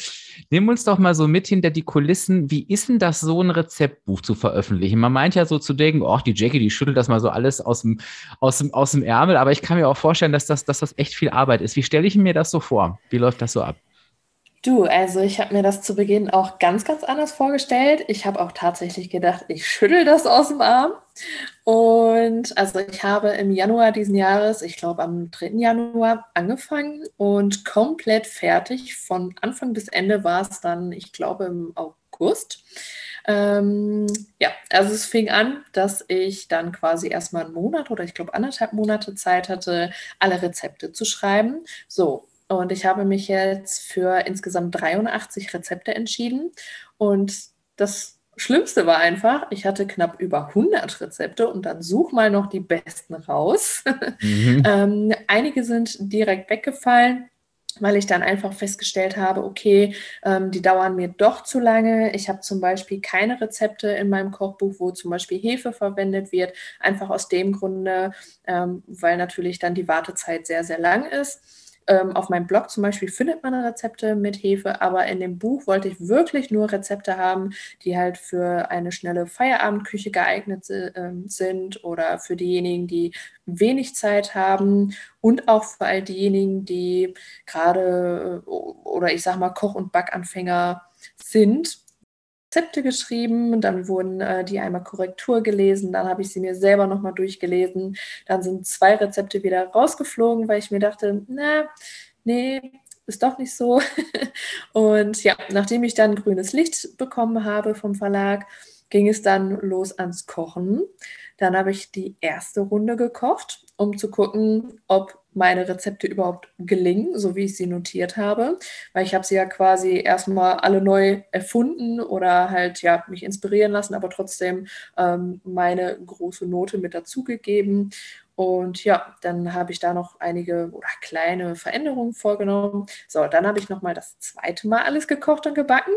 nimm uns doch mal so mit hinter die Kulissen. Wie ist denn das, so ein Rezeptbuch zu veröffentlichen? Man meint ja so zu denken, oh, die Jackie, die schüttelt das mal so alles aus dem, aus dem, aus dem Ärmel, aber ich kann mir auch vorstellen, dass das, dass das echt viel Arbeit ist. Wie stelle ich mir das so vor? Wie läuft das so ab? Du, also ich habe mir das zu Beginn auch ganz, ganz anders vorgestellt. Ich habe auch tatsächlich gedacht, ich schüttel das aus dem Arm. Und also ich habe im Januar diesen Jahres, ich glaube am 3. Januar, angefangen und komplett fertig. Von Anfang bis Ende war es dann, ich glaube, im August. Ähm, ja, also es fing an, dass ich dann quasi erstmal einen Monat oder ich glaube anderthalb Monate Zeit hatte, alle Rezepte zu schreiben. So, und ich habe mich jetzt für insgesamt 83 Rezepte entschieden. Und das Schlimmste war einfach, ich hatte knapp über 100 Rezepte und dann such mal noch die besten raus. Mhm. ähm, einige sind direkt weggefallen weil ich dann einfach festgestellt habe, okay, ähm, die dauern mir doch zu lange. Ich habe zum Beispiel keine Rezepte in meinem Kochbuch, wo zum Beispiel Hefe verwendet wird, einfach aus dem Grunde, ähm, weil natürlich dann die Wartezeit sehr, sehr lang ist. Ähm, auf meinem Blog zum Beispiel findet man Rezepte mit Hefe, aber in dem Buch wollte ich wirklich nur Rezepte haben, die halt für eine schnelle Feierabendküche geeignet äh, sind oder für diejenigen, die wenig Zeit haben und auch für all diejenigen, die gerade äh, oder ich sag mal Koch- und Backanfänger sind Rezepte geschrieben, dann wurden äh, die einmal Korrektur gelesen, dann habe ich sie mir selber nochmal durchgelesen, dann sind zwei Rezepte wieder rausgeflogen, weil ich mir dachte, na, nee, ist doch nicht so. und ja, nachdem ich dann grünes Licht bekommen habe vom Verlag, ging es dann los ans Kochen. Dann habe ich die erste Runde gekocht, um zu gucken, ob meine Rezepte überhaupt gelingen, so wie ich sie notiert habe. Weil ich habe sie ja quasi erstmal alle neu erfunden oder halt ja mich inspirieren lassen, aber trotzdem ähm, meine große Note mit dazugegeben. Und ja, dann habe ich da noch einige oder kleine Veränderungen vorgenommen. So, dann habe ich nochmal das zweite Mal alles gekocht und gebacken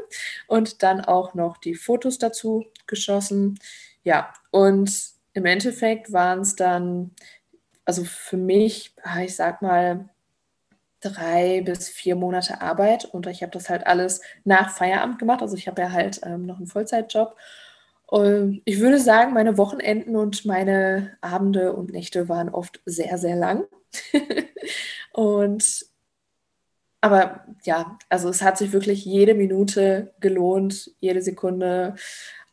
und dann auch noch die Fotos dazu geschossen. Ja, und im Endeffekt waren es dann, also für mich, ich sag mal, drei bis vier Monate Arbeit und ich habe das halt alles nach Feierabend gemacht. Also ich habe ja halt ähm, noch einen Vollzeitjob. Und ich würde sagen, meine Wochenenden und meine Abende und Nächte waren oft sehr, sehr lang. und aber ja, also es hat sich wirklich jede Minute gelohnt, jede Sekunde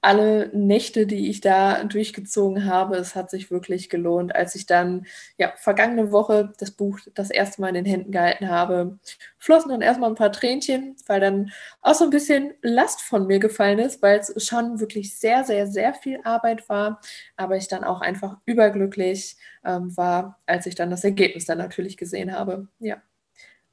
alle Nächte, die ich da durchgezogen habe, es hat sich wirklich gelohnt. Als ich dann ja vergangene Woche das Buch das erste Mal in den Händen gehalten habe, flossen dann erstmal ein paar Tränchen, weil dann auch so ein bisschen Last von mir gefallen ist, weil es schon wirklich sehr, sehr, sehr viel Arbeit war, aber ich dann auch einfach überglücklich ähm, war, als ich dann das Ergebnis dann natürlich gesehen habe. Ja.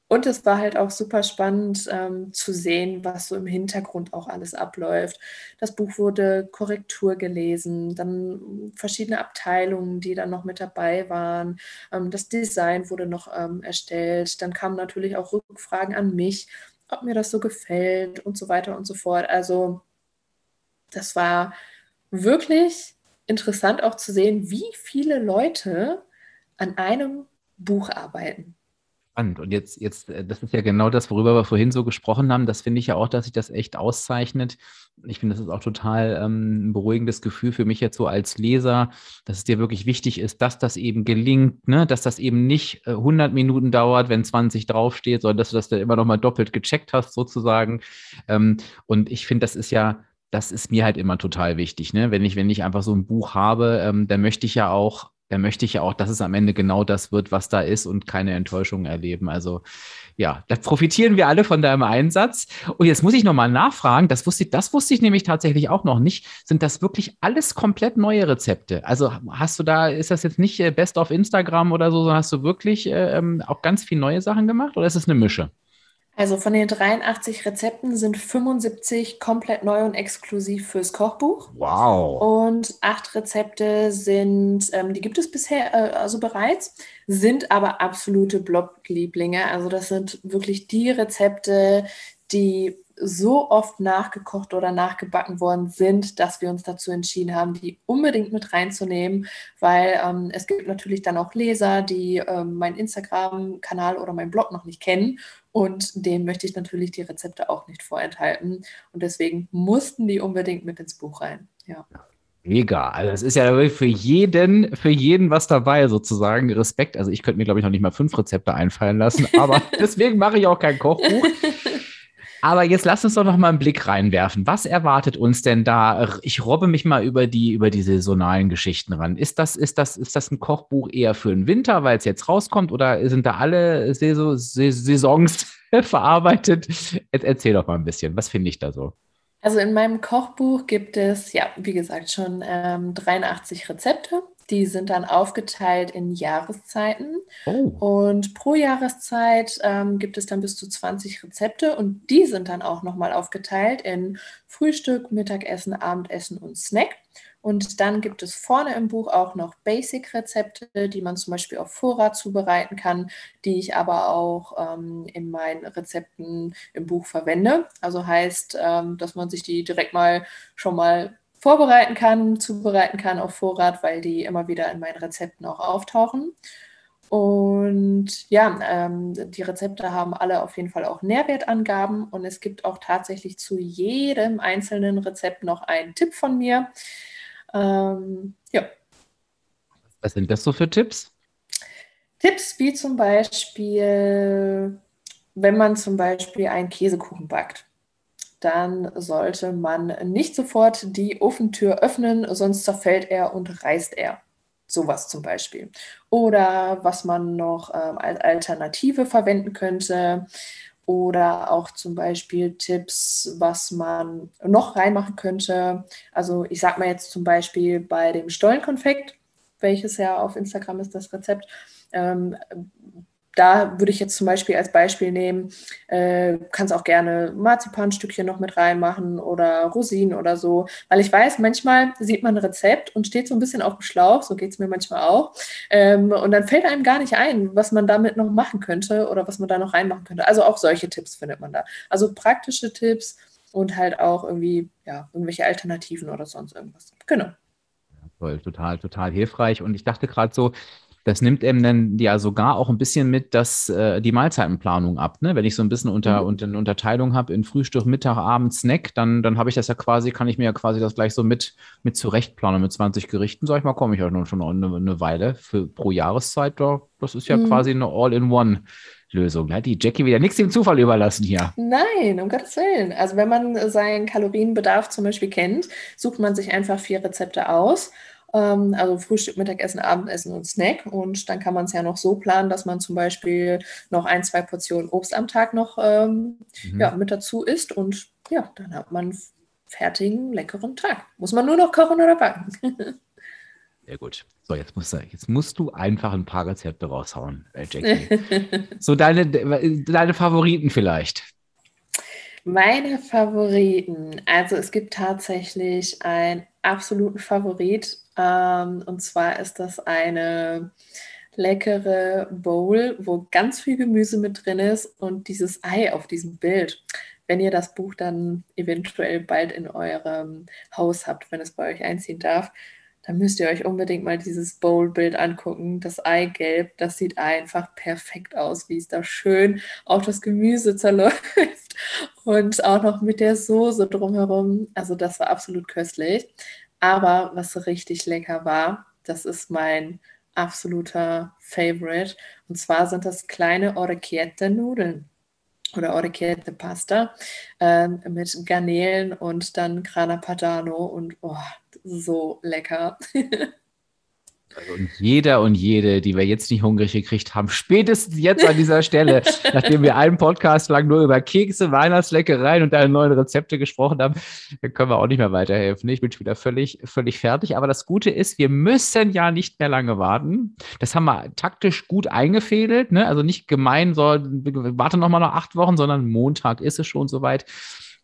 Und es war halt auch super spannend ähm, zu sehen, was so im Hintergrund auch alles abläuft. Das Buch wurde Korrektur gelesen, dann verschiedene Abteilungen, die dann noch mit dabei waren. Ähm, das Design wurde noch ähm, erstellt. Dann kamen natürlich auch Rückfragen an mich, ob mir das so gefällt und so weiter und so fort. Also das war wirklich interessant auch zu sehen, wie viele Leute an einem Buch arbeiten spannend. Und jetzt, jetzt, äh, das ist ja genau das, worüber wir vorhin so gesprochen haben. Das finde ich ja auch, dass sich das echt auszeichnet. Ich finde, das ist auch total ähm, ein beruhigendes Gefühl für mich jetzt so als Leser, dass es dir wirklich wichtig ist, dass das eben gelingt, ne? dass das eben nicht äh, 100 Minuten dauert, wenn 20 draufsteht, sondern dass du das dann immer noch mal doppelt gecheckt hast sozusagen. Ähm, und ich finde, das ist ja das ist mir halt immer total wichtig. Ne? Wenn, ich, wenn ich einfach so ein Buch habe, ähm, dann möchte ich ja auch da möchte ich ja auch, dass es am Ende genau das wird, was da ist und keine Enttäuschungen erleben. Also ja, da profitieren wir alle von deinem Einsatz. Und jetzt muss ich nochmal nachfragen, das wusste, ich, das wusste ich nämlich tatsächlich auch noch nicht. Sind das wirklich alles komplett neue Rezepte? Also hast du da, ist das jetzt nicht äh, Best of Instagram oder so, sondern hast du wirklich äh, ähm, auch ganz viel neue Sachen gemacht oder ist es eine Mische? Also von den 83 Rezepten sind 75 komplett neu und exklusiv fürs Kochbuch. Wow. Und acht Rezepte sind, ähm, die gibt es bisher äh, also bereits, sind aber absolute Bloglieblinge. Also das sind wirklich die Rezepte, die so oft nachgekocht oder nachgebacken worden sind, dass wir uns dazu entschieden haben, die unbedingt mit reinzunehmen, weil ähm, es gibt natürlich dann auch Leser, die ähm, meinen Instagram-Kanal oder meinen Blog noch nicht kennen und dem möchte ich natürlich die Rezepte auch nicht vorenthalten und deswegen mussten die unbedingt mit ins Buch rein. Ja. Mega. Also es ist ja für jeden, für jeden was dabei sozusagen. Respekt. Also ich könnte mir, glaube ich, noch nicht mal fünf Rezepte einfallen lassen, aber deswegen mache ich auch kein Kochbuch. Aber jetzt lass uns doch noch mal einen Blick reinwerfen. Was erwartet uns denn da? Ich robbe mich mal über die, über die saisonalen Geschichten ran. Ist das, ist das, ist das ein Kochbuch eher für den Winter, weil es jetzt rauskommt, oder sind da alle Saisons, verarbeitet? Erzähl doch mal ein bisschen. Was finde ich da so? Also in meinem Kochbuch gibt es, ja, wie gesagt, schon ähm, 83 Rezepte. Die sind dann aufgeteilt in Jahreszeiten. Oh. Und pro Jahreszeit ähm, gibt es dann bis zu 20 Rezepte und die sind dann auch nochmal aufgeteilt in Frühstück, Mittagessen, Abendessen und Snack. Und dann gibt es vorne im Buch auch noch Basic-Rezepte, die man zum Beispiel auf Vorrat zubereiten kann, die ich aber auch ähm, in meinen Rezepten im Buch verwende. Also heißt, ähm, dass man sich die direkt mal schon mal vorbereiten kann, zubereiten kann auf Vorrat, weil die immer wieder in meinen Rezepten auch auftauchen. Und ja, ähm, die Rezepte haben alle auf jeden Fall auch Nährwertangaben und es gibt auch tatsächlich zu jedem einzelnen Rezept noch einen Tipp von mir. Ähm, ja. Was sind das so für Tipps? Tipps wie zum Beispiel, wenn man zum Beispiel einen Käsekuchen backt dann sollte man nicht sofort die Ofentür öffnen, sonst zerfällt er und reißt er. Sowas zum Beispiel. Oder was man noch ähm, als Alternative verwenden könnte. Oder auch zum Beispiel Tipps, was man noch reinmachen könnte. Also ich sage mal jetzt zum Beispiel bei dem Stollenkonfekt, welches ja auf Instagram ist das Rezept, ähm, da würde ich jetzt zum Beispiel als Beispiel nehmen, äh, kannst auch gerne Marzipanstückchen noch mit reinmachen oder Rosinen oder so, weil ich weiß, manchmal sieht man ein Rezept und steht so ein bisschen auf dem Schlauch, so geht es mir manchmal auch, ähm, und dann fällt einem gar nicht ein, was man damit noch machen könnte oder was man da noch reinmachen könnte. Also auch solche Tipps findet man da. Also praktische Tipps und halt auch irgendwie, ja, irgendwelche Alternativen oder sonst irgendwas. Genau. Toll, total, total hilfreich. Und ich dachte gerade so, das nimmt eben dann ja sogar auch ein bisschen mit dass äh, die Mahlzeitenplanung ab. Ne? Wenn ich so ein bisschen unter, mhm. unter eine Unterteilung habe in Frühstück, Mittag, Abend, Snack, dann, dann habe ich das ja quasi, kann ich mir ja quasi das gleich so mit, mit zurechtplanen mit 20 Gerichten. Sag ich mal, komme ich ja schon eine, eine Weile für pro Jahreszeit. Da, das ist ja mhm. quasi eine All-in-One. Lösung. Hat die Jackie wieder nichts dem Zufall überlassen hier. Nein, um Gottes Willen. Also wenn man seinen Kalorienbedarf zum Beispiel kennt, sucht man sich einfach vier Rezepte aus ähm, also Frühstück, Mittagessen, Abendessen und Snack. Und dann kann man es ja noch so planen, dass man zum Beispiel noch ein, zwei Portionen Obst am Tag noch ähm, mhm. ja, mit dazu isst. Und ja, dann hat man einen fertigen, leckeren Tag. Muss man nur noch kochen oder backen. Sehr gut. So, jetzt musst, du, jetzt musst du einfach ein paar Rezepte raushauen, äh, Jackie. so deine, deine Favoriten vielleicht. Meine Favoriten. Also es gibt tatsächlich einen absoluten Favorit ähm, und zwar ist das eine leckere Bowl, wo ganz viel Gemüse mit drin ist und dieses Ei auf diesem Bild. Wenn ihr das Buch dann eventuell bald in eurem Haus habt, wenn es bei euch einziehen darf, dann müsst ihr euch unbedingt mal dieses Bowl-Bild angucken. Das Eigelb, das sieht einfach perfekt aus, wie es da schön auf das Gemüse zerläuft und auch noch mit der Soße drumherum. Also das war absolut köstlich. Aber was richtig lecker war, das ist mein absoluter Favorite. Und zwar sind das kleine Orecchiette-Nudeln oder Orecchiette Pasta äh, mit Garnelen und dann Grana Padano und oh, so lecker. Also und jeder und jede, die wir jetzt nicht hungrig gekriegt haben, spätestens jetzt an dieser Stelle, nachdem wir einen Podcast lang nur über Kekse, Weihnachtsleckereien und deine neuen Rezepte gesprochen haben, können wir auch nicht mehr weiterhelfen. Ich bin schon wieder völlig, völlig fertig. Aber das Gute ist, wir müssen ja nicht mehr lange warten. Das haben wir taktisch gut eingefädelt. Ne? Also nicht gemein, so, warte nochmal noch acht Wochen, sondern Montag ist es schon soweit.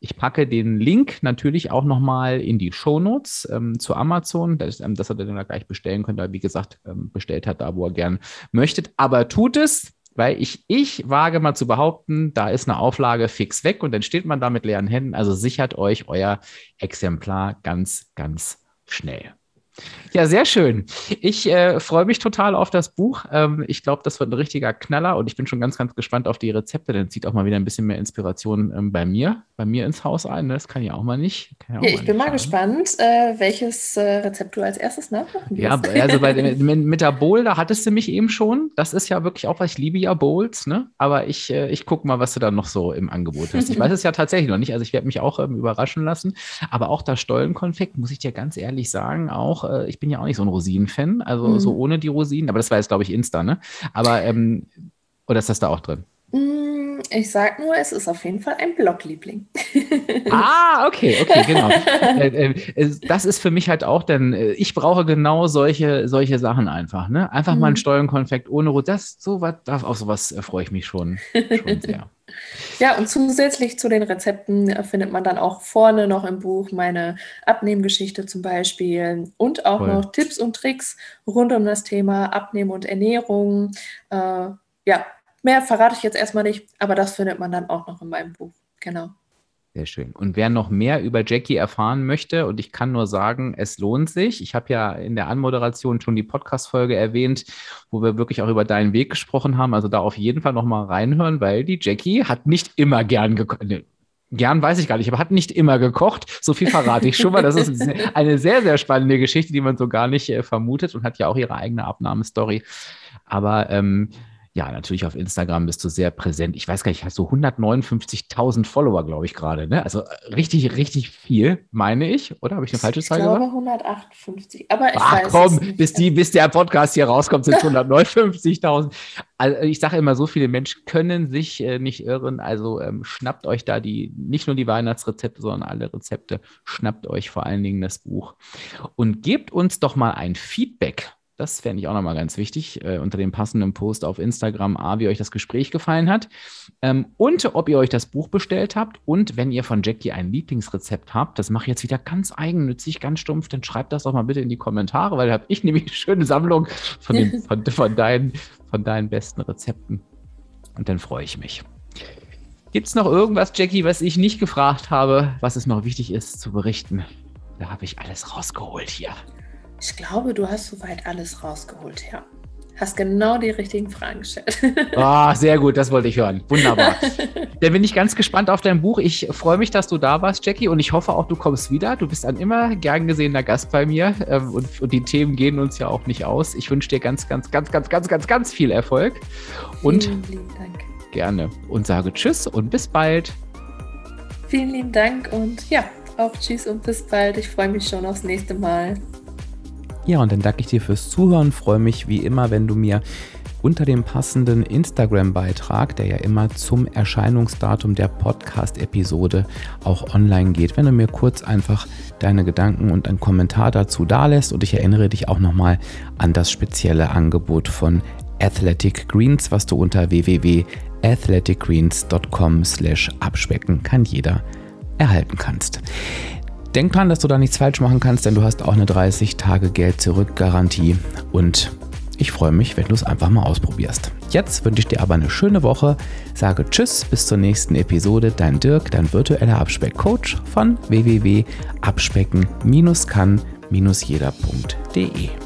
Ich packe den Link natürlich auch nochmal in die Shownotes ähm, zu Amazon, dass, ähm, dass ihr den da gleich bestellen könnt, weil wie gesagt, ähm, bestellt hat da, wo er gern möchtet. Aber tut es, weil ich, ich wage mal zu behaupten, da ist eine Auflage fix weg und dann steht man da mit leeren Händen. Also sichert euch euer Exemplar ganz, ganz schnell. Ja, sehr schön. Ich äh, freue mich total auf das Buch. Ähm, ich glaube, das wird ein richtiger Knaller und ich bin schon ganz, ganz gespannt auf die Rezepte. Dann zieht auch mal wieder ein bisschen mehr Inspiration ähm, bei mir, bei mir ins Haus ein. Das kann ja auch mal nicht. Ja, auch ja, ich mal bin mal gespannt, äh, welches äh, Rezept du als erstes nachmachen Ja, also bei mit der Bowl, da hattest du mich eben schon. Das ist ja wirklich auch was. Ich liebe ja Bowls, ne? Aber ich, äh, ich gucke mal, was du da noch so im Angebot hast. Ich weiß es ja tatsächlich noch nicht. Also ich werde mich auch ähm, überraschen lassen. Aber auch das Stollenkonfekt, muss ich dir ganz ehrlich sagen, auch äh, ich bin ja auch nicht so ein Rosinen-Fan, also mhm. so ohne die Rosinen, aber das war jetzt, glaube ich, Insta, ne? Aber, ähm, oder ist das da auch drin? Mm, ich sag nur, es ist auf jeden Fall ein Blogliebling. ah, okay, okay, genau. Äh, äh, das ist für mich halt auch, denn äh, ich brauche genau solche, solche Sachen einfach. Ne? Einfach mhm. mal ein mhm. Steuernkonfekt ohne Rot. Das, so was, auf sowas freue ich mich schon, schon sehr. Ja, und zusätzlich zu den Rezepten findet man dann auch vorne noch im Buch meine Abnehmgeschichte zum Beispiel und auch Voll. noch Tipps und Tricks rund um das Thema Abnehmen und Ernährung. Äh, ja, mehr verrate ich jetzt erstmal nicht, aber das findet man dann auch noch in meinem Buch. Genau. Sehr schön. Und wer noch mehr über Jackie erfahren möchte, und ich kann nur sagen, es lohnt sich. Ich habe ja in der Anmoderation schon die Podcast-Folge erwähnt, wo wir wirklich auch über deinen Weg gesprochen haben. Also da auf jeden Fall nochmal reinhören, weil die Jackie hat nicht immer gern gekocht. Ne, gern weiß ich gar nicht, aber hat nicht immer gekocht. So viel verrate ich schon mal. Das ist eine sehr, sehr spannende Geschichte, die man so gar nicht äh, vermutet und hat ja auch ihre eigene Abnahmestory. Aber ähm, ja, natürlich auf Instagram bist du sehr präsent. Ich weiß gar nicht, hast du 159.000 Follower, glaube ich, gerade. Ne? Also äh, richtig, richtig viel, meine ich. Oder habe ich eine falsche Zahl gesagt? Ich glaube 158. Aber ich Ach, weiß komm, es bis, die, bis der Podcast hier rauskommt, sind es 159.000. Also ich sage immer, so viele Menschen können sich äh, nicht irren. Also ähm, schnappt euch da die, nicht nur die Weihnachtsrezepte, sondern alle Rezepte. Schnappt euch vor allen Dingen das Buch. Und gebt uns doch mal ein Feedback das fände ich auch nochmal ganz wichtig, äh, unter dem passenden Post auf Instagram, A, wie euch das Gespräch gefallen hat ähm, und ob ihr euch das Buch bestellt habt und wenn ihr von Jackie ein Lieblingsrezept habt, das mache ich jetzt wieder ganz eigennützig, ganz stumpf, dann schreibt das doch mal bitte in die Kommentare, weil da habe ich nämlich eine schöne Sammlung von, den, von, von, deinen, von deinen besten Rezepten und dann freue ich mich. Gibt es noch irgendwas, Jackie, was ich nicht gefragt habe, was es noch wichtig ist zu berichten? Da habe ich alles rausgeholt hier. Ich glaube, du hast soweit alles rausgeholt, ja. Hast genau die richtigen Fragen gestellt. Oh, sehr gut, das wollte ich hören. Wunderbar. Dann bin ich ganz gespannt auf dein Buch. Ich freue mich, dass du da warst, Jackie, und ich hoffe auch, du kommst wieder. Du bist ein immer gern gesehener Gast bei mir ähm, und, und die Themen gehen uns ja auch nicht aus. Ich wünsche dir ganz, ganz, ganz, ganz, ganz, ganz, ganz viel Erfolg. Und Vielen lieben Dank. Gerne. Und sage Tschüss und bis bald. Vielen lieben Dank und ja, auch Tschüss und bis bald. Ich freue mich schon aufs nächste Mal. Ja, und dann danke ich dir fürs Zuhören. Freue mich wie immer, wenn du mir unter dem passenden Instagram-Beitrag, der ja immer zum Erscheinungsdatum der Podcast-Episode auch online geht, wenn du mir kurz einfach deine Gedanken und einen Kommentar dazu dalässt. Und ich erinnere dich auch nochmal an das spezielle Angebot von Athletic Greens, was du unter www.athleticgreens.com slash abspecken kann jeder erhalten kannst. Denk dran, dass du da nichts falsch machen kannst, denn du hast auch eine 30 Tage Geld zurück Garantie und ich freue mich, wenn du es einfach mal ausprobierst. Jetzt wünsche ich dir aber eine schöne Woche. Sage Tschüss, bis zur nächsten Episode. Dein Dirk, dein virtueller Abspeck-Coach von www.abspecken-kann-jeder.de.